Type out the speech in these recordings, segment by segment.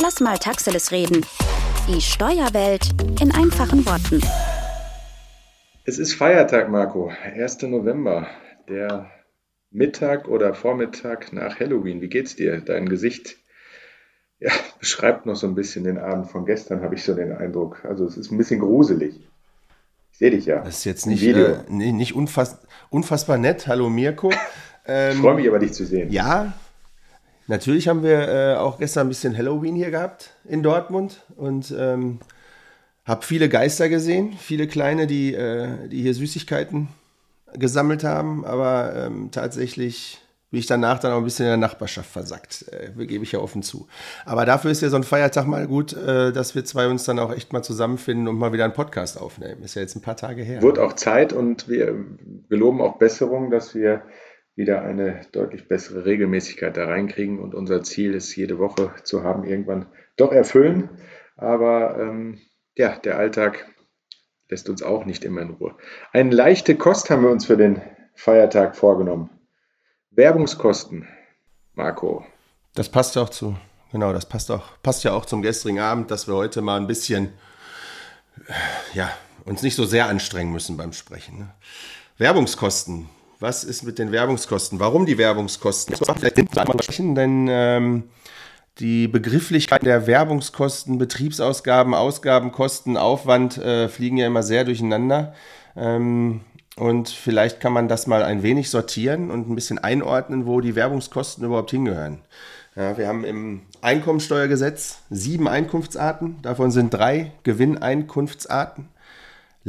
Lass mal Taxeles reden. Die Steuerwelt in einfachen Worten. Es ist Feiertag, Marco. 1. November. Der Mittag oder Vormittag nach Halloween. Wie geht's dir? Dein Gesicht ja, beschreibt noch so ein bisschen den Abend von gestern, habe ich so den Eindruck. Also es ist ein bisschen gruselig. Ich sehe dich ja. Das ist jetzt nicht, äh, nicht unfass, unfassbar nett. Hallo Mirko. Ähm, ich freue mich aber, dich zu sehen. Ja, natürlich haben wir äh, auch gestern ein bisschen Halloween hier gehabt in Dortmund und ähm, habe viele Geister gesehen, viele kleine, die, äh, die hier Süßigkeiten gesammelt haben, aber ähm, tatsächlich bin ich danach dann auch ein bisschen in der Nachbarschaft versackt, äh, gebe ich ja offen zu. Aber dafür ist ja so ein Feiertag mal gut, äh, dass wir zwei uns dann auch echt mal zusammenfinden und mal wieder einen Podcast aufnehmen. Ist ja jetzt ein paar Tage her. Wird auch Zeit und wir geloben auch Besserung, dass wir wieder eine deutlich bessere Regelmäßigkeit da reinkriegen und unser Ziel ist, jede Woche zu haben, irgendwann doch erfüllen. Aber ähm, ja, der Alltag lässt uns auch nicht immer in Ruhe. Eine leichte Kost haben wir uns für den Feiertag vorgenommen. Werbungskosten, Marco. Das passt ja auch zu, genau, das passt auch, passt ja auch zum gestrigen Abend, dass wir heute mal ein bisschen, ja, uns nicht so sehr anstrengen müssen beim Sprechen. Ne? Werbungskosten. Was ist mit den Werbungskosten? Warum die Werbungskosten? Denn ähm, die Begrifflichkeit der Werbungskosten, Betriebsausgaben, Ausgabenkosten, Aufwand äh, fliegen ja immer sehr durcheinander. Ähm, und vielleicht kann man das mal ein wenig sortieren und ein bisschen einordnen, wo die Werbungskosten überhaupt hingehören. Ja, wir haben im Einkommensteuergesetz sieben Einkunftsarten. Davon sind drei Gewinneinkunftsarten.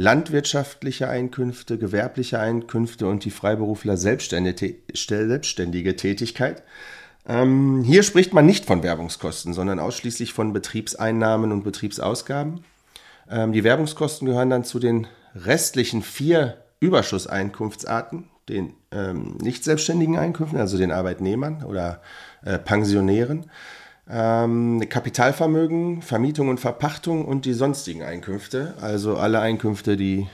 Landwirtschaftliche Einkünfte, gewerbliche Einkünfte und die Freiberufler selbstständige Tätigkeit. Ähm, hier spricht man nicht von Werbungskosten, sondern ausschließlich von Betriebseinnahmen und Betriebsausgaben. Ähm, die Werbungskosten gehören dann zu den restlichen vier Überschusseinkunftsarten, den ähm, nicht selbstständigen Einkünften, also den Arbeitnehmern oder äh, Pensionären, ähm, Kapitalvermögen, Vermietung und Verpachtung und die sonstigen Einkünfte, also alle Einkünfte, die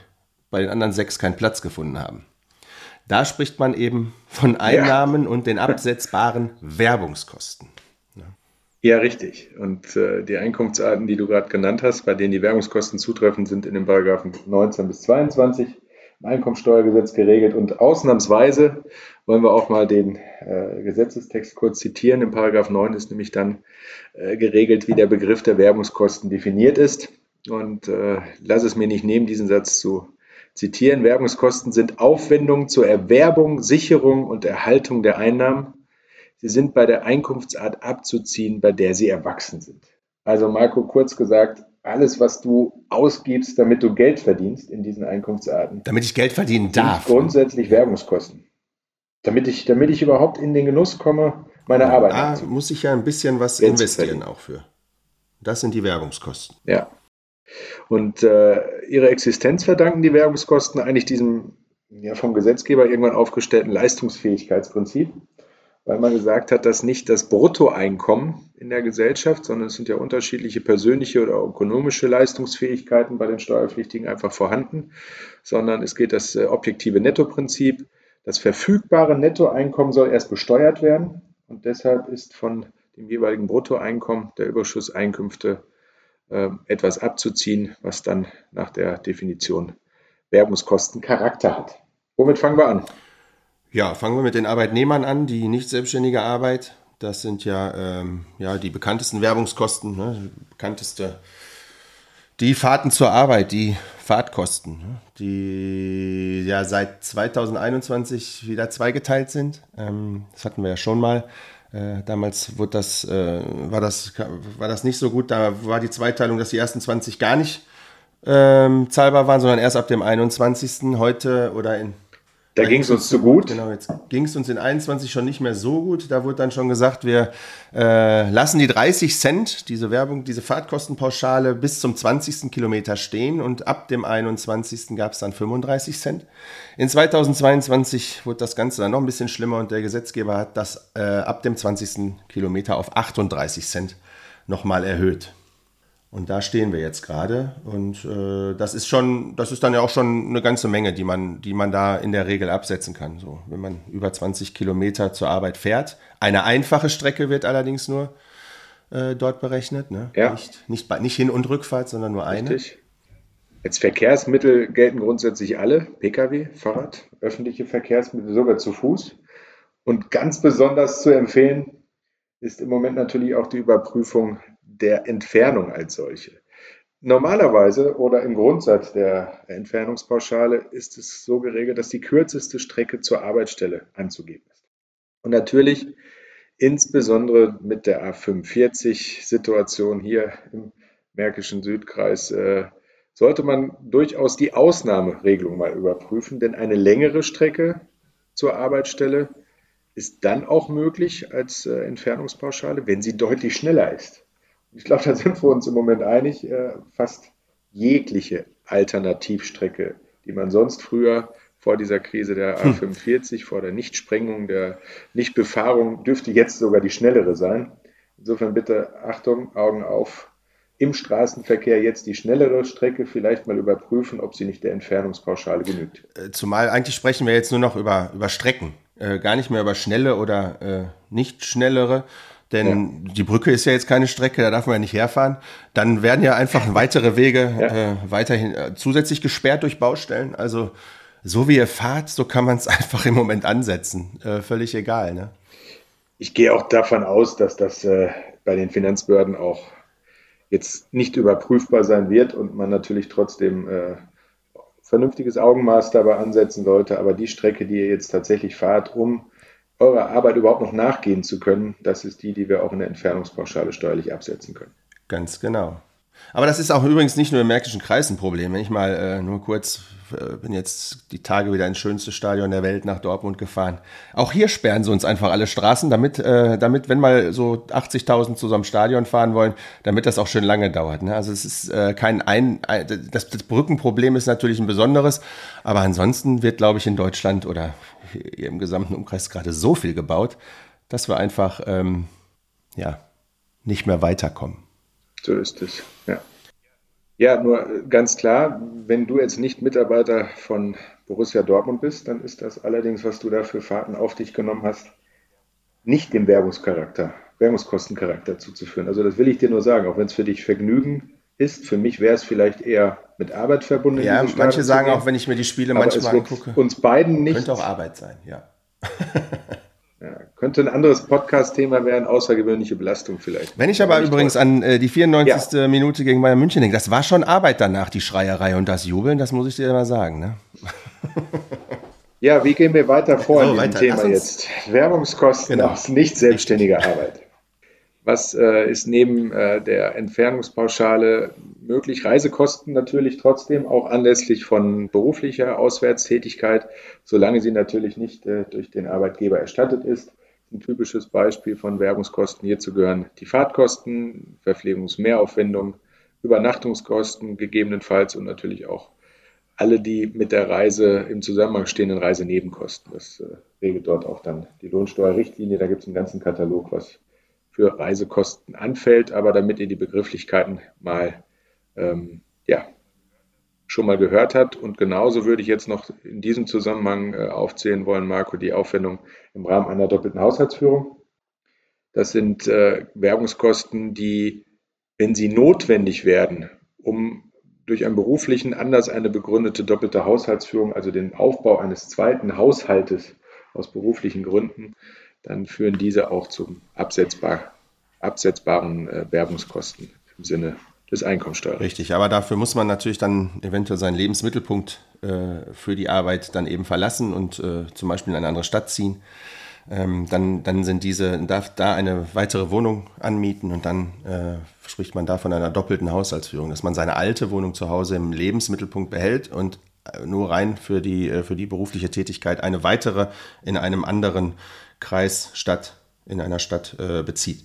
bei den anderen sechs keinen Platz gefunden haben. Da spricht man eben von Einnahmen ja. und den absetzbaren Werbungskosten. Ja, ja richtig. Und äh, die Einkunftsarten, die du gerade genannt hast, bei denen die Werbungskosten zutreffen, sind in den Paragraphen 19 bis 22 im Einkommensteuergesetz geregelt. Und ausnahmsweise wollen wir auch mal den äh, Gesetzestext kurz zitieren. Im Paragraph 9 ist nämlich dann äh, geregelt, wie der Begriff der Werbungskosten definiert ist. Und äh, lass es mir nicht nehmen, diesen Satz zu zitieren, Werbungskosten sind Aufwendungen zur Erwerbung, Sicherung und Erhaltung der Einnahmen. Sie sind bei der Einkunftsart abzuziehen, bei der sie erwachsen sind. Also Marco, kurz gesagt, alles, was du ausgibst, damit du Geld verdienst in diesen Einkunftsarten. Damit ich Geld verdienen darf. Grundsätzlich Werbungskosten. Damit ich, damit ich überhaupt in den Genuss komme, meine Arbeit. Da muss ich ja ein bisschen was investieren auch für. Das sind die Werbungskosten. Ja. Und äh, ihre Existenz verdanken die Werbungskosten eigentlich diesem ja, vom Gesetzgeber irgendwann aufgestellten Leistungsfähigkeitsprinzip, weil man gesagt hat, dass nicht das Bruttoeinkommen in der Gesellschaft, sondern es sind ja unterschiedliche persönliche oder ökonomische Leistungsfähigkeiten bei den Steuerpflichtigen einfach vorhanden, sondern es geht das äh, objektive Nettoprinzip. Das verfügbare Nettoeinkommen soll erst besteuert werden und deshalb ist von dem jeweiligen Bruttoeinkommen der Überschusseinkünfte äh, etwas abzuziehen, was dann nach der Definition Werbungskosten Charakter hat. Womit fangen wir an? Ja, fangen wir mit den Arbeitnehmern an, die nicht selbstständige Arbeit. Das sind ja, ähm, ja die bekanntesten Werbungskosten, ne? bekannteste. Die Fahrten zur Arbeit, die Fahrtkosten, ne? die ja seit 2021 wieder zweigeteilt sind. Ähm, das hatten wir ja schon mal. Äh, damals das, äh, war, das, war das nicht so gut. Da war die Zweiteilung, dass die ersten 20 gar nicht ähm, zahlbar waren, sondern erst ab dem 21. heute oder in da ging es uns zu gut. Genau, jetzt ging es uns in 21 schon nicht mehr so gut. Da wurde dann schon gesagt, wir äh, lassen die 30 Cent, diese Werbung, diese Fahrtkostenpauschale bis zum 20. Kilometer stehen und ab dem 21. gab es dann 35 Cent. In 2022 wurde das Ganze dann noch ein bisschen schlimmer und der Gesetzgeber hat das äh, ab dem 20. Kilometer auf 38 Cent nochmal erhöht. Und da stehen wir jetzt gerade. Und äh, das ist schon, das ist dann ja auch schon eine ganze Menge, die man, die man da in der Regel absetzen kann. So, wenn man über 20 Kilometer zur Arbeit fährt. Eine einfache Strecke wird allerdings nur äh, dort berechnet. Ne? Ja. Nicht, nicht, nicht Hin- und Rückfahrt, sondern nur eine. Richtig. Als Verkehrsmittel gelten grundsätzlich alle, Pkw, Fahrrad, öffentliche Verkehrsmittel, sogar zu Fuß. Und ganz besonders zu empfehlen ist im Moment natürlich auch die Überprüfung der Entfernung als solche. Normalerweise oder im Grundsatz der Entfernungspauschale ist es so geregelt, dass die kürzeste Strecke zur Arbeitsstelle anzugeben ist. Und natürlich insbesondere mit der A45-Situation hier im Märkischen Südkreis äh, sollte man durchaus die Ausnahmeregelung mal überprüfen, denn eine längere Strecke zur Arbeitsstelle ist dann auch möglich als äh, Entfernungspauschale, wenn sie deutlich schneller ist. Ich glaube, da sind wir uns im Moment einig, äh, fast jegliche Alternativstrecke, die man sonst früher vor dieser Krise der A45, vor der Nichtsprengung, der Nichtbefahrung, dürfte jetzt sogar die schnellere sein. Insofern bitte Achtung, Augen auf, im Straßenverkehr jetzt die schnellere Strecke vielleicht mal überprüfen, ob sie nicht der Entfernungspauschale genügt. Äh, Zumal eigentlich sprechen wir jetzt nur noch über, über Strecken, äh, gar nicht mehr über schnelle oder äh, nicht schnellere. Denn die Brücke ist ja jetzt keine Strecke, da darf man ja nicht herfahren. Dann werden ja einfach weitere Wege Ja. äh, weiterhin äh, zusätzlich gesperrt durch Baustellen. Also so wie ihr fahrt, so kann man es einfach im Moment ansetzen. Äh, völlig egal. Ne? Ich gehe auch davon aus, dass das äh, bei den Finanzbehörden auch jetzt nicht überprüfbar sein wird und man natürlich trotzdem äh, vernünftiges Augenmaß dabei ansetzen sollte. Aber die Strecke, die ihr jetzt tatsächlich fahrt, um eurer Arbeit überhaupt noch nachgehen zu können, das ist die, die wir auch in der Entfernungspauschale steuerlich absetzen können. Ganz genau. Aber das ist auch übrigens nicht nur im Märkischen Kreis ein Problem. Wenn ich mal äh, nur kurz, äh, bin jetzt die Tage wieder ins schönste Stadion der Welt nach Dortmund gefahren. Auch hier sperren sie uns einfach alle Straßen, damit, äh, damit wenn mal so 80.000 zu so einem Stadion fahren wollen, damit das auch schön lange dauert. Ne? Also es ist äh, kein ein, ein das, das Brückenproblem ist natürlich ein besonderes, aber ansonsten wird, glaube ich, in Deutschland oder hier im gesamten Umkreis gerade so viel gebaut, dass wir einfach ähm, ja nicht mehr weiterkommen. So ist es, ja. Ja, nur ganz klar, wenn du jetzt nicht Mitarbeiter von Borussia Dortmund bist, dann ist das allerdings, was du da für Fahrten auf dich genommen hast, nicht dem Werbungscharakter, Werbungskostencharakter zuzuführen. Also das will ich dir nur sagen, auch wenn es für dich Vergnügen ist, für mich wäre es vielleicht eher mit Arbeit verbunden. Ja, manche zu sagen auch, wenn ich mir die Spiele Aber manchmal angucke, uns beiden nicht, könnte auch Arbeit sein, ja. ja, könnte ein anderes Podcast-Thema werden, außergewöhnliche Belastung vielleicht. Wenn ich aber Nicht übrigens an äh, die 94. Minute gegen Bayern München denke, das war schon Arbeit danach, die Schreierei und das Jubeln, das muss ich dir mal sagen. Ne? Ja, wie gehen wir weiter vor So, in diesem weiter. Thema jetzt? Werbungskosten Genau. aus nicht selbstständiger Arbeit. Was äh, ist neben äh, der Entfernungspauschale möglich? Reisekosten natürlich trotzdem, auch anlässlich von beruflicher Auswärtstätigkeit, solange sie natürlich nicht äh, durch den Arbeitgeber erstattet ist. Ein typisches Beispiel von Werbungskosten hierzu gehören die Fahrtkosten, Verpflegungsmehraufwendung, Übernachtungskosten gegebenenfalls und natürlich auch alle die mit der Reise im Zusammenhang stehenden Reisenebenkosten. Das äh, regelt dort auch dann die Lohnsteuerrichtlinie. Da gibt es einen ganzen Katalog, was für Reisekosten anfällt. Aber damit ihr die Begrifflichkeiten mal ähm, ja, schon mal gehört habt und genauso würde ich jetzt noch in diesem Zusammenhang äh, aufzählen wollen, Marco, die Aufwendung im Rahmen einer doppelten Haushaltsführung. Das sind äh, Werbungskosten, die, wenn sie notwendig werden, um durch einen beruflichen Anlass eine begründete doppelte Haushaltsführung, also den Aufbau eines zweiten Haushaltes aus beruflichen Gründen, dann führen diese auch zum absetzbar, absetzbaren äh, Werbungskosten im Sinne des Einkommensteuerrechts. Richtig, aber dafür muss man natürlich dann eventuell seinen Lebensmittelpunkt äh, für die Arbeit dann eben verlassen und äh, zum Beispiel in eine andere Stadt ziehen. Ähm, dann, dann sind diese, darf da eine weitere Wohnung anmieten und dann äh, spricht man da von einer doppelten Haushaltsführung, dass man seine alte Wohnung zu Hause im Lebensmittelpunkt behält und äh, nur rein für die, äh, für die berufliche Tätigkeit eine weitere in einem anderen Kreis, Stadt, in einer Stadt äh, bezieht.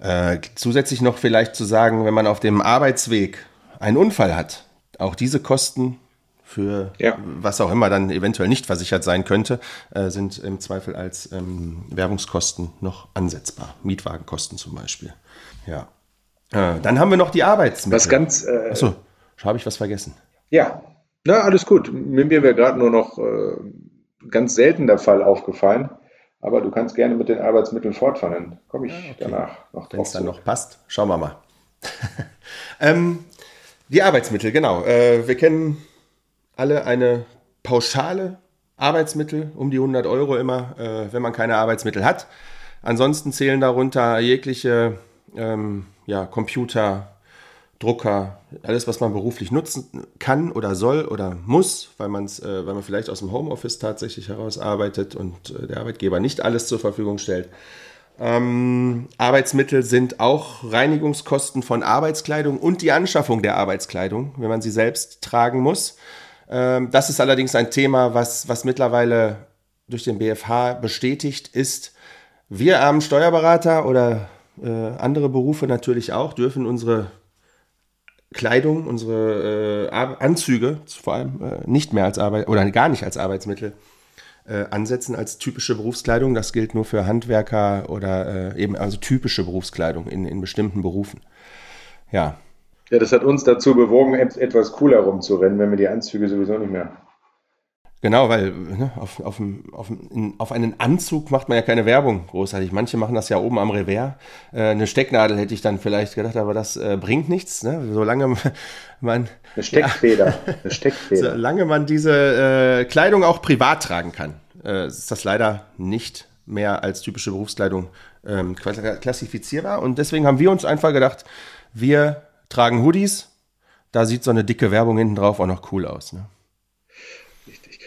Äh, zusätzlich noch vielleicht zu sagen, wenn man auf dem Arbeitsweg einen Unfall hat, auch diese Kosten für Ja. was auch immer dann eventuell nicht versichert sein könnte, äh, sind im Zweifel als ähm, Werbungskosten noch ansetzbar. Mietwagenkosten zum Beispiel. Ja. Äh, dann haben wir noch die Arbeitsmittel. Was ganz, äh, Achso, habe ich was vergessen? ja, na, alles gut. Mir wäre gerade nur noch äh, ganz selten der Fall aufgefallen. Aber du kannst gerne mit den Arbeitsmitteln fortfahren. Dann komme ich ja, okay. danach noch drauf. Wenn es dann noch passt, schauen wir mal. ähm, die Arbeitsmittel, genau. Äh, wir kennen alle eine pauschale Arbeitsmittel, um die 100 Euro immer, äh, wenn man keine Arbeitsmittel hat. Ansonsten zählen darunter jegliche ähm, ja, Computer, Drucker, alles, was man beruflich nutzen kann oder soll oder muss, weil, man's, äh, weil man vielleicht aus dem Homeoffice tatsächlich heraus arbeitet und äh, der Arbeitgeber nicht alles zur Verfügung stellt. Ähm, Arbeitsmittel sind auch Reinigungskosten von Arbeitskleidung und die Anschaffung der Arbeitskleidung, wenn man sie selbst tragen muss. Ähm, das ist allerdings ein Thema, was, was mittlerweile durch den BFH bestätigt ist. Wir armen Steuerberater oder äh, andere Berufe natürlich auch dürfen unsere Kleidung, unsere äh, Anzüge vor allem äh, nicht mehr als Arbeit oder gar nicht als Arbeitsmittel äh, ansetzen als typische Berufskleidung. Das gilt nur für Handwerker oder äh, eben also typische Berufskleidung in, in bestimmten Berufen. Ja. Ja, das hat uns dazu bewogen, etwas cooler rumzurennen, wenn wir die Anzüge sowieso nicht mehr Genau, weil ne, auf, auf, auf, auf, einen Anzug macht man ja keine Werbung großartig. Manche machen das ja oben am Revers. Äh, eine Stecknadel hätte ich dann vielleicht gedacht, aber das äh, bringt nichts. Ne? Solange man. Eine Steckfeder. Ja, eine Steckfeder. Solange man diese äh, Kleidung auch privat tragen kann, äh, ist das leider nicht mehr als typische Berufskleidung ähm, klassifizierbar. Und deswegen haben wir uns einfach gedacht, wir tragen Hoodies. Da sieht so eine dicke Werbung hinten drauf auch noch cool aus. Ne?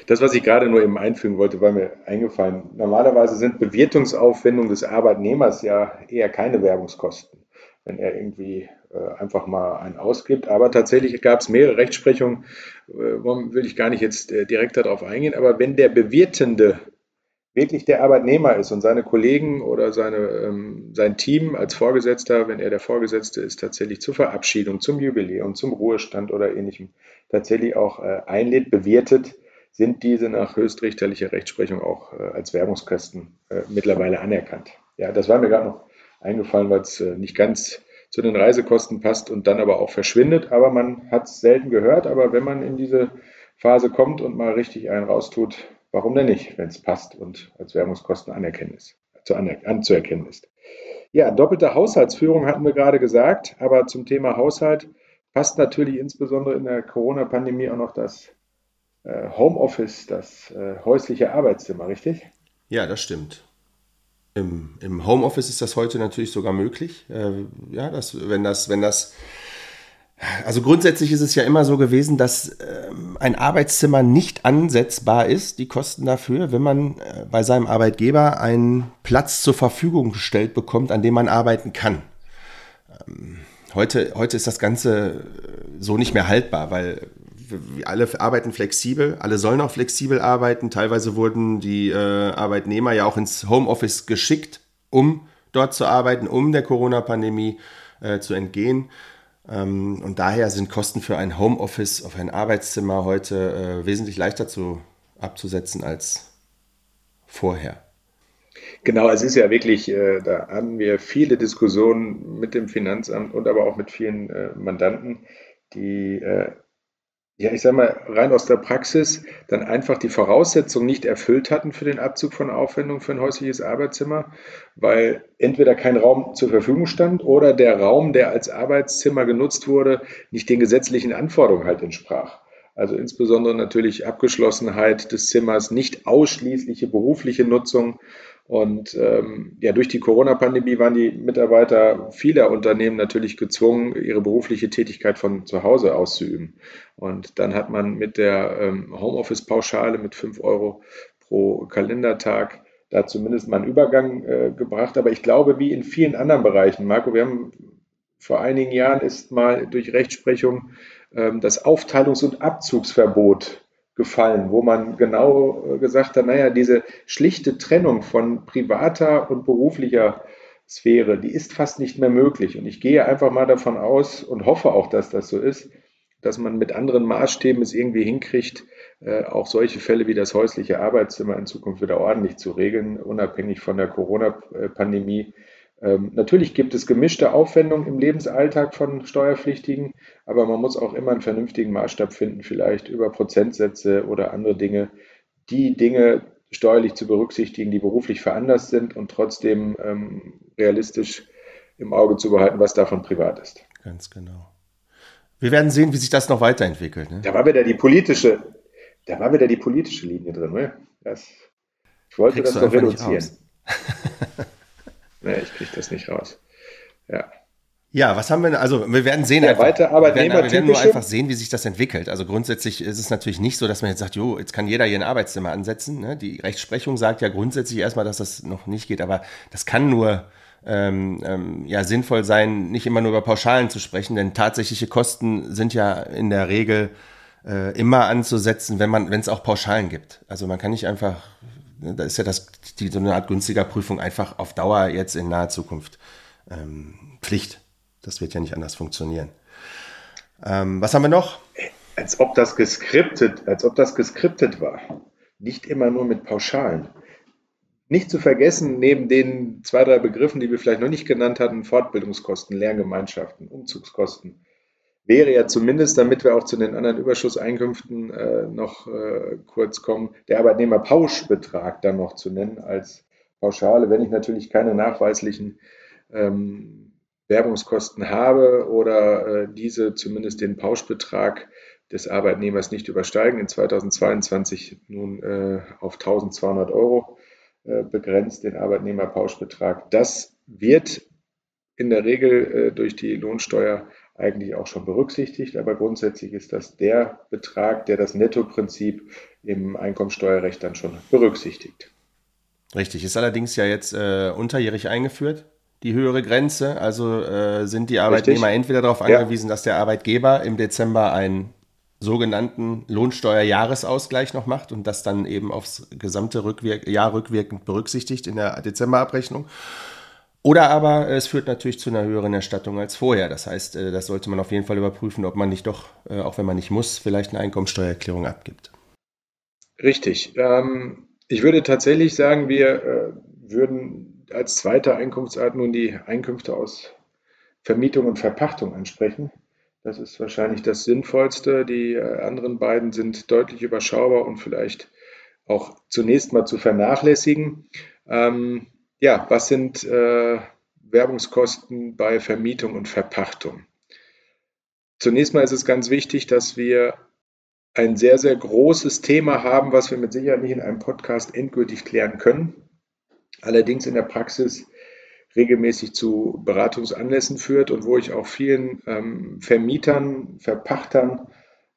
Das, was ich gerade nur eben einfügen wollte, war mir eingefallen. Normalerweise sind Bewirtungsaufwendungen des Arbeitnehmers ja eher keine Werbungskosten, wenn er irgendwie äh, einfach mal einen ausgibt. Aber tatsächlich gab es mehrere Rechtsprechungen, äh, will ich gar nicht jetzt äh, direkt darauf eingehen, aber wenn der Bewirtende wirklich der Arbeitnehmer ist und seine Kollegen oder seine, ähm, sein Team als Vorgesetzter, wenn er der Vorgesetzte ist, tatsächlich zur Verabschiedung, zum Jubiläum, zum Ruhestand oder ähnlichem tatsächlich auch äh, einlädt, bewirtet, sind diese nach höchstrichterlicher Rechtsprechung auch äh, als Werbungskosten äh, mittlerweile anerkannt. Ja, das war mir gerade noch eingefallen, weil es äh, nicht ganz zu den Reisekosten passt und dann aber auch verschwindet. Aber man hat es selten gehört. Aber wenn man in diese Phase kommt und mal richtig einen raustut, warum denn nicht, wenn es passt und als Werbungskosten ist, zu aner anzuerkennen ist. Ja, doppelte Haushaltsführung hatten wir gerade gesagt, aber zum Thema Haushalt passt natürlich insbesondere in der Corona-Pandemie auch noch das Homeoffice, das äh, häusliche Arbeitszimmer, richtig? Ja, das stimmt. Im, Im, Homeoffice ist das heute natürlich sogar möglich. Äh, ja, dass, wenn das, wenn das, also grundsätzlich ist es ja immer so gewesen, dass äh, ein Arbeitszimmer nicht ansetzbar ist, die Kosten dafür, wenn man äh, bei seinem Arbeitgeber einen Platz zur Verfügung gestellt bekommt, an dem man arbeiten kann. Ähm, heute, heute ist das Ganze so nicht mehr haltbar, weil alle arbeiten flexibel, alle sollen auch flexibel arbeiten. Teilweise wurden die äh, Arbeitnehmer ja auch ins Homeoffice geschickt, um dort zu arbeiten, um der Corona-Pandemie äh, zu entgehen. Ähm, und daher sind Kosten für ein Homeoffice auf ein Arbeitszimmer heute äh, wesentlich leichter zu, abzusetzen als vorher. Genau, es ist ja wirklich, äh, da haben wir viele Diskussionen mit dem Finanzamt und aber auch mit vielen äh, Mandanten, die äh, ja, ich sage mal, rein aus der Praxis dann einfach die Voraussetzungen nicht erfüllt hatten für den Abzug von Aufwendungen für ein häusliches Arbeitszimmer, weil entweder kein Raum zur Verfügung stand oder der Raum, der als Arbeitszimmer genutzt wurde, nicht den gesetzlichen Anforderungen halt entsprach. Also insbesondere natürlich Abgeschlossenheit des Zimmers, nicht ausschließliche berufliche Nutzung und ähm, ja, durch die Corona-Pandemie waren die Mitarbeiter vieler Unternehmen natürlich gezwungen, ihre berufliche Tätigkeit von zu Hause auszuüben. Und dann hat man mit der ähm, Homeoffice-Pauschale mit 5 Euro pro Kalendertag da zumindest mal einen Übergang äh, gebracht. Aber ich glaube, wie in vielen anderen Bereichen, Marco, wir haben vor einigen Jahren ist mal durch Rechtsprechung ähm, das Aufteilungs- und Abzugsverbot gefallen, wo man genau äh, gesagt hat, naja, diese schlichte Trennung von privater und beruflicher Sphäre, die ist fast nicht mehr möglich. Und ich gehe einfach mal davon aus und hoffe auch, dass das so ist, dass man mit anderen Maßstäben es irgendwie hinkriegt, äh, auch solche Fälle wie das häusliche Arbeitszimmer in Zukunft wieder ordentlich zu regeln, unabhängig von der Corona-Pandemie. Ähm, natürlich gibt es gemischte Aufwendungen im Lebensalltag von Steuerpflichtigen, aber man muss auch immer einen vernünftigen Maßstab finden, vielleicht über Prozentsätze oder andere Dinge. Die Dinge, steuerlich zu berücksichtigen, die beruflich veranlasst sind und trotzdem ähm, realistisch im Auge zu behalten, was davon privat ist. Ganz genau. Wir werden sehen, wie sich das noch weiterentwickelt. Ne? Da war wieder die politische, da war wieder die politische Linie drin. Ne? Das, ich wollte Kriegst das doch reduzieren. nee, ich kriege das nicht raus. Ja. Ja, was haben wir, also wir werden sehen, ja, einfach, weiter Arbeitnehmer wir, werden, wir werden nur einfach sehen, wie sich das entwickelt. Also grundsätzlich ist es natürlich nicht so, dass man jetzt sagt, jo, jetzt kann jeder hier ein Arbeitszimmer ansetzen. Ne? Die Rechtsprechung sagt ja grundsätzlich erstmal, dass das noch nicht geht, aber das kann nur ähm, ähm, ja, sinnvoll sein, nicht immer nur über Pauschalen zu sprechen, denn tatsächliche Kosten sind ja in der Regel äh, immer anzusetzen, wenn man, wenn es auch Pauschalen gibt. Also man kann nicht einfach, da ist ja das, die, so eine Art günstiger Prüfung einfach auf Dauer jetzt in naher Zukunft ähm, Pflicht. Das wird ja nicht anders funktionieren. Ähm, was haben wir noch? Als ob das geskriptet, als ob das geskriptet war. Nicht immer nur mit Pauschalen. Nicht zu vergessen, neben den zwei, drei Begriffen, die wir vielleicht noch nicht genannt hatten, Fortbildungskosten, Lerngemeinschaften, Umzugskosten, wäre ja zumindest, damit wir auch zu den anderen Überschusseinkünften äh, noch äh, kurz kommen, der Arbeitnehmerpauschbetrag dann noch zu nennen als Pauschale, wenn ich natürlich keine nachweislichen ähm, Werbungskosten habe oder äh, diese zumindest den Pauschbetrag des Arbeitnehmers nicht übersteigen, in 2022 nun äh, auf 1200 Euro äh, begrenzt, den Arbeitnehmerpauschbetrag. Das wird in der Regel äh, durch die Lohnsteuer eigentlich auch schon berücksichtigt, aber grundsätzlich ist das der Betrag, der das Nettoprinzip im Einkommensteuerrecht dann schon berücksichtigt. Richtig, ist allerdings ja jetzt äh, unterjährig eingeführt die höhere Grenze. Also äh, sind die Arbeitnehmer Richtig. entweder darauf angewiesen, ja. dass der Arbeitgeber im Dezember einen sogenannten Lohnsteuerjahresausgleich noch macht und das dann eben aufs gesamte Rückwirk Jahr rückwirkend berücksichtigt in der Dezemberabrechnung. Oder aber es führt natürlich zu einer höheren Erstattung als vorher. Das heißt, äh, das sollte man auf jeden Fall überprüfen, ob man nicht doch, äh, auch wenn man nicht muss, vielleicht eine Einkommensteuererklärung abgibt. Richtig. Ähm, ich würde tatsächlich sagen, wir äh, würden als zweite Einkunftsart nun die Einkünfte aus Vermietung und Verpachtung ansprechen. Das ist wahrscheinlich das Sinnvollste. Die äh, anderen beiden sind deutlich überschaubar und vielleicht auch zunächst mal zu vernachlässigen. Ähm, ja, was sind äh, Werbungskosten bei Vermietung und Verpachtung? Zunächst mal ist es ganz wichtig, dass wir ein sehr, sehr großes Thema haben, was wir mit Sicherheit nicht in einem Podcast endgültig klären können allerdings in der Praxis regelmäßig zu Beratungsanlässen führt und wo ich auch vielen ähm, Vermietern, Verpachtern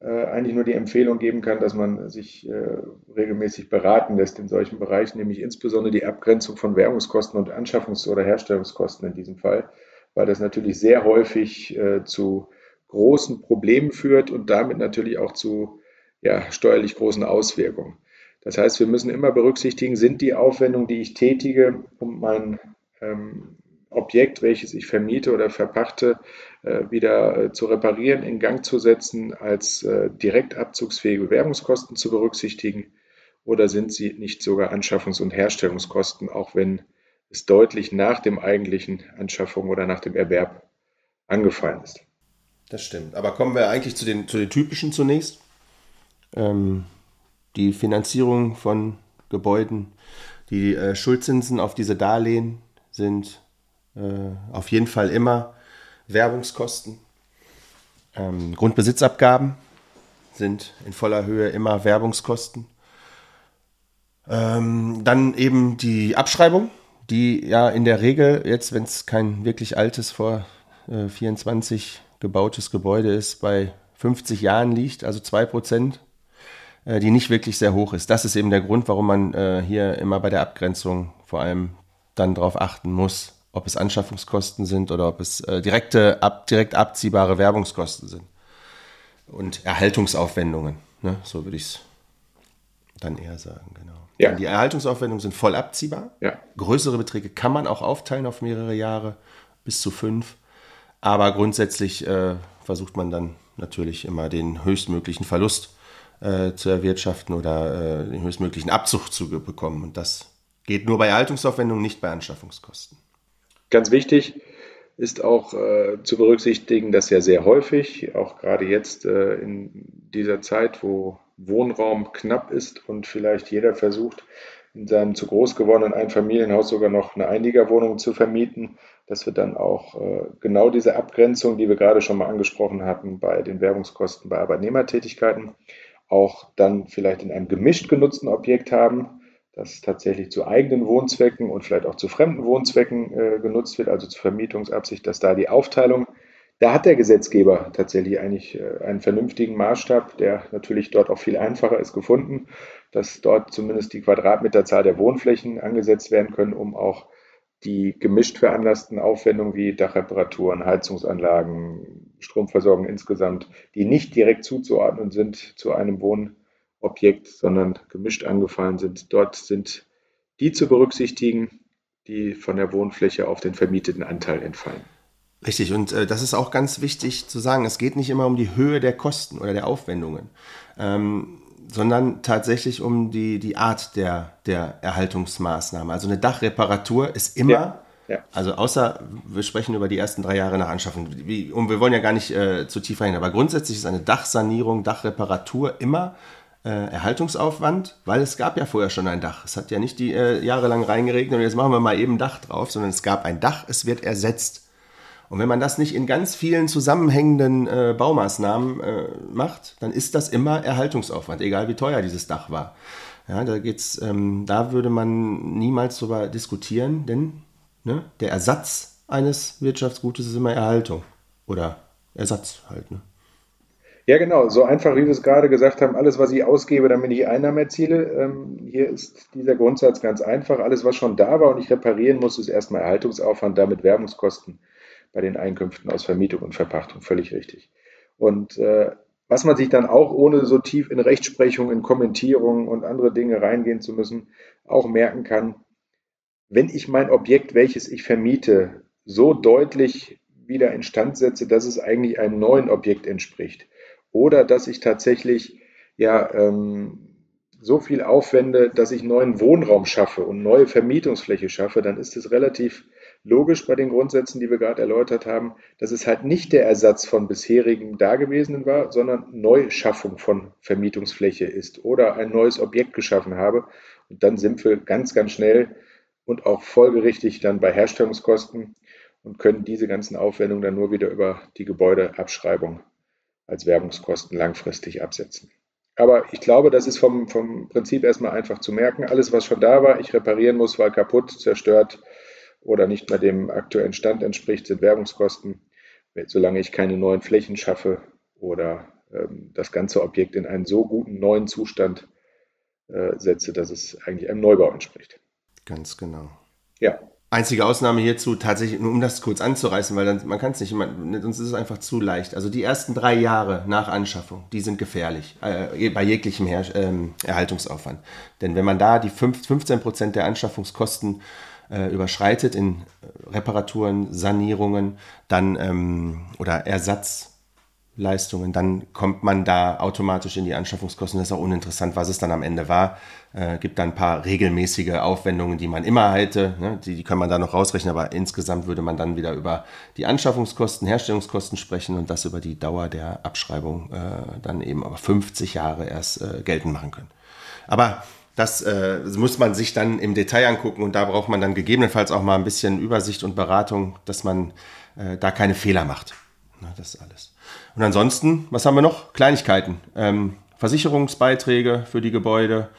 eigentlich nur die Empfehlung geben kann, dass man sich äh, regelmäßig beraten lässt in solchen Bereichen, nämlich insbesondere die Abgrenzung von Währungskosten und Anschaffungs- oder Herstellungskosten in diesem Fall, weil das natürlich sehr häufig äh, zu großen Problemen führt und damit natürlich auch zu ja, steuerlich großen Auswirkungen. Das heißt, wir müssen immer berücksichtigen, sind die Aufwendungen, die ich tätige, um mein ähm, Objekt, welches ich vermiete oder verpachte, äh, wieder äh, zu reparieren, in Gang zu setzen, als äh, direkt abzugsfähige Werbungskosten zu berücksichtigen oder sind sie nicht sogar Anschaffungs- und Herstellungskosten, auch wenn es deutlich nach dem eigentlichen Anschaffung oder nach dem Erwerb angefallen ist. Das stimmt. Aber kommen wir eigentlich zu den, zu den typischen zunächst. Ähm, die Finanzierung von Gebäuden, die äh, Schuldzinsen auf diese Darlehen sind äh, auf jeden Fall immer Werbungskosten. Ähm, Grundbesitzabgaben sind in voller Höhe immer Werbungskosten. Ähm, dann eben die Abschreibung, die ja in der Regel jetzt, wenn es kein wirklich altes vor äh, 24 gebautes Gebäude ist, bei 50 Jahren liegt, also 2% äh, die nicht wirklich sehr hoch ist. Das ist eben der Grund, warum man äh, hier immer bei der Abgrenzung vor allem dann darauf achten muss, ob es Anschaffungskosten sind oder ob es äh, direkte, ab, direkt abziehbare Werbungskosten sind. Und Erhaltungsaufwendungen, ne? so würde ich es dann eher sagen, genau. Ja. Die Erhaltungsaufwendungen sind voll abziehbar. Ja. Größere Beträge kann man auch aufteilen auf mehrere Jahre, bis zu fünf. Aber grundsätzlich äh, versucht man dann natürlich immer den höchstmöglichen Verlust äh, zu erwirtschaften oder äh, den höchstmöglichen Abzug zu bekommen. Und das geht nur bei Erhaltungsaufwendungen, nicht bei Anschaffungskosten. Ganz wichtig ist auch äh, zu berücksichtigen, dass ja sehr häufig, auch gerade jetzt äh, in dieser Zeit, wo Wohnraum knapp ist und vielleicht jeder versucht, in seinem zu groß gewordenen Einfamilienhaus sogar noch eine Einliegerwohnung zu vermieten, dass wir dann auch äh, genau diese Abgrenzung, die wir gerade schon mal angesprochen hatten bei den Werbungskosten bei Arbeitnehmertätigkeiten, auch dann vielleicht in einem gemischt genutzten Objekt haben, das tatsächlich zu eigenen Wohnzwecken und vielleicht auch zu fremden Wohnzwecken äh, genutzt wird, also zur Vermietungsabsicht, dass da die Aufteilung, da hat der Gesetzgeber tatsächlich eigentlich äh, einen vernünftigen Maßstab, der natürlich dort auch viel einfacher ist, gefunden, dass dort zumindest die Quadratmeterzahl der Wohnflächen angesetzt werden können, um auch die gemischt veranlassten Aufwendungen wie Dachreparaturen, Heizungsanlagen, Stromversorgung insgesamt, die nicht direkt zuzuordnen sind zu einem Wohnobjekt, sondern gemischt angefallen sind. Dort sind die zu berücksichtigen, die von der Wohnfläche auf den vermieteten Anteil entfallen. Richtig, und äh, das ist auch ganz wichtig zu sagen, es geht nicht immer um die Höhe der Kosten oder der Aufwendungen. Ähm, sondern tatsächlich um die, die Art der, der Erhaltungsmaßnahme. Also eine Dachreparatur ist immer, ja, ja. also außer wir sprechen über die ersten drei Jahre nach Anschaffung, wie, und wir wollen ja gar nicht äh, zu tief rein, aber grundsätzlich ist eine Dachsanierung, Dachreparatur immer äh, Erhaltungsaufwand, weil es gab ja vorher schon ein Dach. Es hat ja nicht die äh, jahrelang reingeregnet und jetzt machen wir mal eben Dach drauf, sondern es gab ein Dach, es wird ersetzt. Und wenn man das nicht in ganz vielen zusammenhängenden äh, Baumaßnahmen äh, macht, dann ist das immer Erhaltungsaufwand, egal wie teuer dieses Dach war. Ja, da geht's, ähm, da würde man niemals drüber diskutieren, denn ne, der Ersatz eines Wirtschaftsgutes ist immer Erhaltung oder Ersatz halt. Ne? Ja, genau. So einfach, wie wir es gerade gesagt haben, alles, was ich ausgebe, damit ich Einnahmen erziele. Ähm, hier ist dieser Grundsatz ganz einfach. Alles, was schon da war und ich reparieren muss, ist erstmal Erhaltungsaufwand, damit Werbungskosten bei den Einkünften aus Vermietung und Verpachtung. Völlig richtig. Und äh, was man sich dann auch, ohne so tief in Rechtsprechung, in Kommentierungen und andere Dinge reingehen zu müssen, auch merken kann, wenn ich mein Objekt, welches ich vermiete, so deutlich wieder instand setze, dass es eigentlich einem neuen Objekt entspricht oder dass ich tatsächlich ja ähm, so viel aufwende, dass ich neuen Wohnraum schaffe und neue Vermietungsfläche schaffe, dann ist es relativ logisch bei den Grundsätzen, die wir gerade erläutert haben, dass es halt nicht der Ersatz von bisherigen Dagewesenen war, sondern Neuschaffung von Vermietungsfläche ist oder ein neues Objekt geschaffen habe. Und dann sind wir ganz, ganz schnell und auch folgerichtig dann bei Herstellungskosten und können diese ganzen Aufwendungen dann nur wieder über die Gebäudeabschreibung als Werbungskosten langfristig absetzen. Aber ich glaube, das ist vom, vom Prinzip erstmal einfach zu merken. Alles, was schon da war, ich reparieren muss, war kaputt, zerstört, oder nicht mehr dem aktuellen Stand entspricht, sind Werbungskosten. Solange ich keine neuen Flächen schaffe oder ähm, das ganze Objekt in einen so guten neuen Zustand äh, setze, dass es eigentlich einem Neubau entspricht. Ganz genau. Ja. Einzige Ausnahme hierzu, tatsächlich, nur um das kurz anzureißen, weil dann, man kann es nicht immer, sonst ist es einfach zu leicht. Also die ersten drei Jahre nach Anschaffung, die sind gefährlich, äh, bei jeglichem Her ähm, Erhaltungsaufwand. Denn wenn man da die 5, 15 Prozent der Anschaffungskosten äh, überschreitet in Reparaturen, Sanierungen, dann ähm, oder Ersatzleistungen, dann kommt man da automatisch in die Anschaffungskosten. Das ist auch uninteressant, was es dann am Ende war. Äh, gibt dann ein paar regelmäßige Aufwendungen, die man immer hätte. Ne? Die, die kann man da noch rausrechnen, aber insgesamt würde man dann wieder über die Anschaffungskosten, Herstellungskosten sprechen und das über die Dauer der Abschreibung äh, dann eben aber 50 Jahre erst äh, geltend machen können. Aber das äh, muss man sich dann im Detail angucken und da braucht man dann gegebenenfalls auch mal ein bisschen Übersicht und Beratung, dass man äh, da keine Fehler macht. Na, das ist alles. Und ansonsten, was haben wir noch? Kleinigkeiten. Ähm, Versicherungsbeiträge für die Gebäude,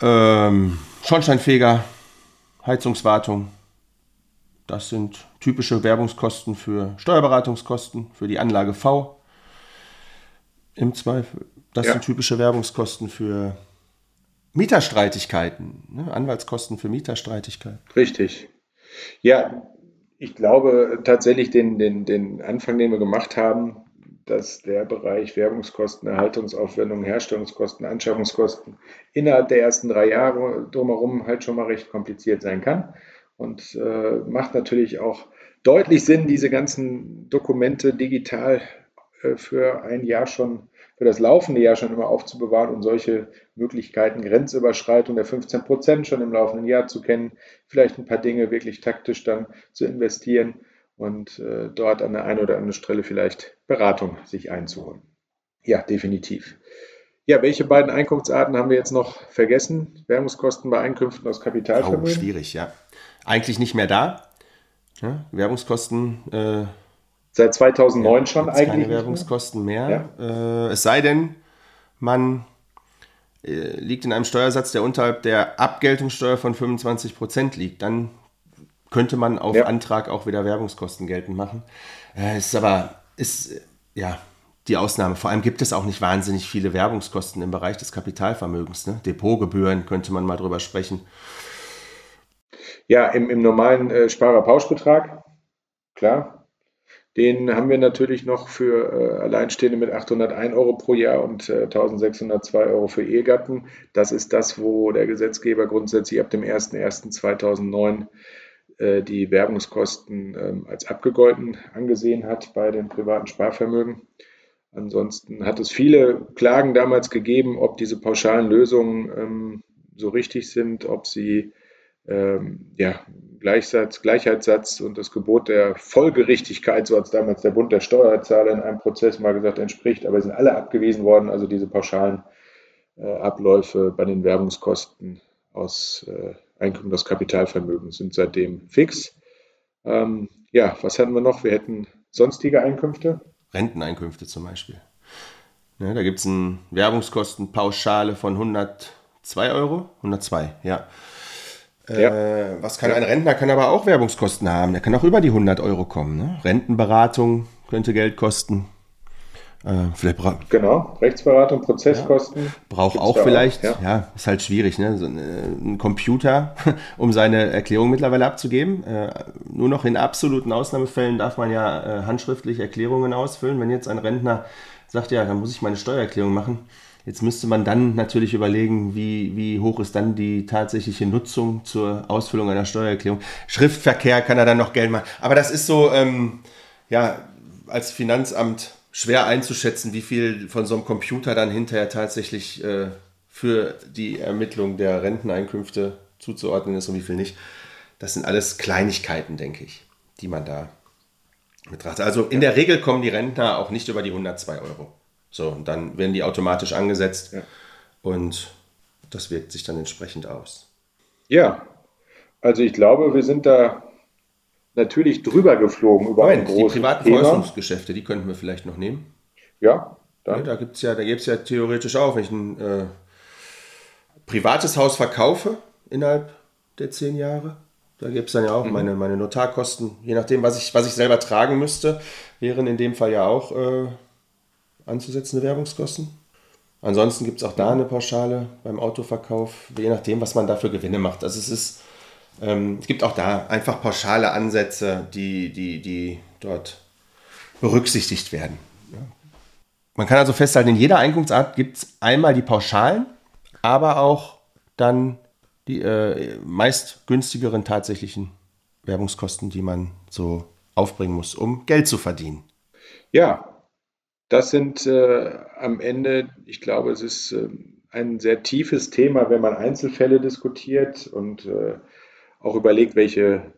ähm, Schornsteinfeger, Heizungswartung. Das sind typische Werbungskosten für Steuerberatungskosten, für die Anlage V. Im Zweifel das ja. sind typische Werbungskosten für Mieterstreitigkeiten, ne? Anwaltskosten für Mieterstreitigkeiten. Richtig. Ja, ich glaube tatsächlich den, den, den Anfang, den wir gemacht haben, dass der Bereich Werbungskosten, Erhaltungsaufwendungen, Herstellungskosten, Anschaffungskosten innerhalb der ersten drei Jahre drumherum halt schon mal recht kompliziert sein kann. Und äh, macht natürlich auch deutlich Sinn, diese ganzen Dokumente digital äh, für ein Jahr schon für das laufende Jahr schon immer aufzubewahren und solche Möglichkeiten, Grenzüberschreitung der 15 Prozent schon im laufenden Jahr zu kennen, vielleicht ein paar Dinge wirklich taktisch dann zu investieren und äh, dort an der einen oder anderen Stelle vielleicht Beratung sich einzuholen. Ja, definitiv. Ja, welche beiden Einkunftsarten haben wir jetzt noch vergessen? Werbungskosten bei Einkünften aus Kapitalvermögen? Oh, schwierig, ja. Eigentlich nicht mehr da. Ja, Werbungskosten. Äh, Seit 2009 ja, schon eigentlich. Keine Werbungskosten mehr. mehr. Äh, es sei denn, man äh, liegt in einem Steuersatz, der unterhalb der Abgeltungssteuer von 25 Prozent liegt. Dann könnte man auf ja. Antrag auch wieder Werbungskosten geltend machen. Äh, ist aber, ist, ja, die Ausnahme. Vor allem gibt es auch nicht wahnsinnig viele Werbungskosten im Bereich des Kapitalvermögens. Ne? Depotgebühren könnte man mal drüber sprechen. Ja, im, im normalen äh, Sparerpauschbetrag, klar. Den haben wir natürlich noch für äh, Alleinstehende mit 801 Euro pro Jahr und äh, 1602 Euro für Ehegatten. Das ist das, wo der Gesetzgeber grundsätzlich ab dem 01.01.2009 äh, die Werbungskosten ähm, als abgegolten angesehen hat bei den privaten Sparvermögen. Ansonsten hat es viele Klagen damals gegeben, ob diese pauschalen Lösungen ähm, so richtig sind, ob sie ähm, ja, Gleichsatz, Gleichheitssatz und das Gebot der Folgerichtigkeit, so hat es damals der Bund der Steuerzahler in einem Prozess mal gesagt, entspricht, aber sind alle abgewiesen worden, also diese pauschalen äh, Abläufe bei den Werbungskosten aus äh, Einkommen des Kapitalvermögens sind seitdem fix. Ähm, ja, was hatten wir noch? Wir hätten sonstige Einkünfte. Renteneinkünfte zum Beispiel. Ja, da gibt es eine Werbungskostenpauschale von 102 Euro. 102, ja. Ja. Äh, was kann ja. ein Rentner? Kann aber auch Werbungskosten haben. Der kann auch über die 100 Euro kommen. Ne? Rentenberatung könnte Geld kosten. Äh, vielleicht genau, Rechtsberatung, Prozesskosten. Ja. Braucht auch vielleicht, auch, ja. ja. ist halt schwierig, ne? So ein, ein Computer, um seine Erklärung mittlerweile abzugeben. Äh, nur noch in absoluten Ausnahmefällen darf man ja äh, handschriftlich Erklärungen ausfüllen. Wenn jetzt ein Rentner sagt, ja, dann muss ich meine Steuererklärung machen. Jetzt müsste man dann natürlich überlegen, wie, wie hoch ist dann die tatsächliche Nutzung zur Ausfüllung einer Steuererklärung. Schriftverkehr kann er dann noch Geld machen. Aber das ist so, ähm, ja, als Finanzamt schwer einzuschätzen, wie viel von so einem Computer dann hinterher tatsächlich äh, für die Ermittlung der Renteneinkünfte zuzuordnen ist und wie viel nicht. Das sind alles Kleinigkeiten, denke ich, die man da betrachtet. Also in der Regel kommen die Rentner auch nicht über die 102 Euro. So, und dann werden die automatisch angesetzt ja. und das wirkt sich dann entsprechend aus. Ja, also ich glaube, wir sind da natürlich drüber geflogen über Moment, ein großes Die privaten Thema. die könnten wir vielleicht noch nehmen. Ja, dann. Ja, da gibt es ja, ja theoretisch auch, wenn ich ein äh, privates Haus verkaufe innerhalb der zehn Jahre, da gibt es dann ja auch mhm. meine, meine Notarkosten, je nachdem, was ich, was ich selber tragen müsste, wären in dem Fall ja auch äh, anzusetzende Werbungskosten. Ansonsten gibt es auch da eine Pauschale beim Autoverkauf, je nachdem, was man da für Gewinne macht. Also es ist ähm, es gibt auch da einfach pauschale Ansätze, die, die, die dort berücksichtigt werden. Ja. Man kann also festhalten, in jeder Einkunftsart gibt es einmal die Pauschalen, aber auch dann die äh, meist günstigeren tatsächlichen Werbungskosten, die man so aufbringen muss, um Geld zu verdienen. Ja, das sind äh, am Ende, ich glaube, es ist äh, ein sehr tiefes Thema, wenn man Einzelfälle diskutiert und äh, auch überlegt, welche,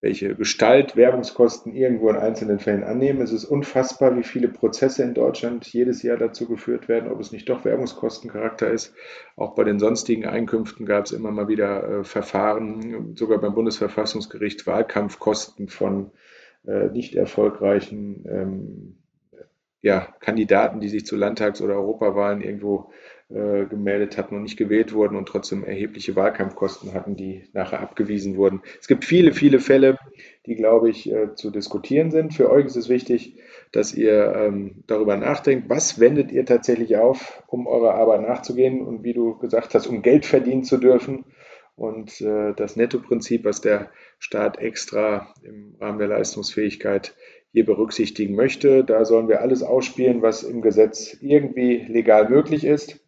welche Gestalt Werbungskosten irgendwo in einzelnen Fällen annehmen. Es ist unfassbar, wie viele Prozesse in Deutschland jedes Jahr dazu geführt werden, ob es nicht doch Werbungskostencharakter ist. Auch bei den sonstigen Einkünften gab es immer mal wieder äh, Verfahren, sogar beim Bundesverfassungsgericht Wahlkampfkosten von äh, nicht erfolgreichen ähm, ja, Kandidaten, die sich zu Landtags- oder Europawahlen irgendwo äh, gemeldet hatten und nicht gewählt wurden und trotzdem erhebliche Wahlkampfkosten hatten, die nachher abgewiesen wurden. Es gibt viele, viele Fälle, die, glaube ich, äh, zu diskutieren sind. Für euch ist es wichtig, dass ihr ähm, darüber nachdenkt, was wendet ihr tatsächlich auf, um eurer Arbeit nachzugehen und wie du gesagt hast, um Geld verdienen zu dürfen. Und äh, das Nettoprinzip, was der Staat extra im Rahmen der Leistungsfähigkeit hier berücksichtigen möchte. Da sollen wir alles ausspielen, was im Gesetz irgendwie legal möglich ist.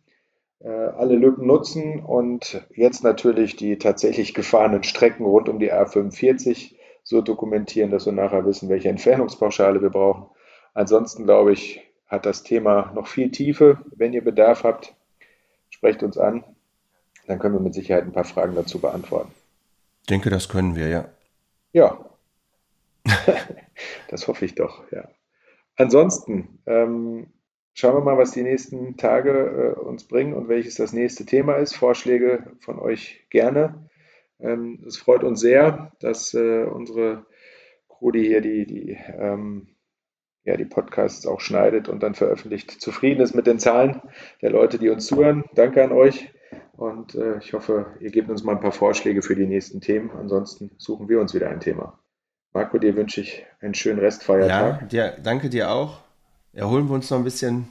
Äh, alle Lücken nutzen und jetzt natürlich die tatsächlich gefahrenen Strecken rund um die A45 so dokumentieren, dass wir nachher wissen, welche Entfernungspauschale wir brauchen. Ansonsten glaube ich, hat das Thema noch viel Tiefe. Wenn ihr Bedarf habt, sprecht uns an. Dann können wir mit Sicherheit ein paar Fragen dazu beantworten. Ich denke, das können wir, ja. Ja. das hoffe ich doch, ja. Ansonsten, ähm, schauen wir mal, was die nächsten Tage äh, uns bringen und welches das nächste Thema ist. Vorschläge von euch gerne. Ähm, es freut uns sehr, dass äh, unsere die hier die, die, ähm, ja, die Podcasts auch schneidet und dann veröffentlicht, zufrieden ist mit den Zahlen der Leute, die uns zuhören. Danke an euch und äh, ich hoffe, ihr gebt uns mal ein paar Vorschläge für die nächsten Themen. Ansonsten suchen wir uns wieder ein Thema. Marco, dir wünsche ich einen schönen Restfeiertag. Ja, dir, danke dir auch. Erholen wir uns noch ein bisschen.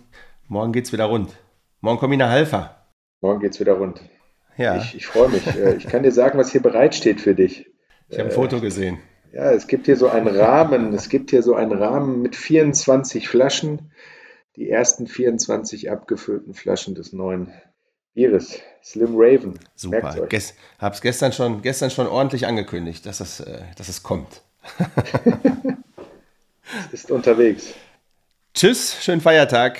Morgen geht's wieder rund. Morgen komme ich nach Halfa. Morgen geht's wieder rund. Ja. Ich, ich freue mich. Äh, ich kann dir sagen, was hier bereitsteht für dich. Ich habe ein Foto gesehen. Ja, es gibt hier so einen Rahmen. Es gibt hier so einen Rahmen mit 24 Flaschen. Die ersten 24 abgefüllten Flaschen des neuen Bieres. Slim Raven. Super. Ges hab's gestern schon, gestern schon ordentlich angekündigt, dass es, äh, dass es kommt. Es ist unterwegs. Tschüss, schönen Feiertag.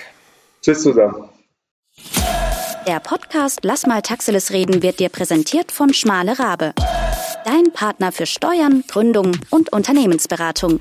Tschüss zusammen. Der Podcast Lass mal Taxiles reden wird dir präsentiert von Schmale Rabe. Dein Partner für Steuern, Gründung und Unternehmensberatung.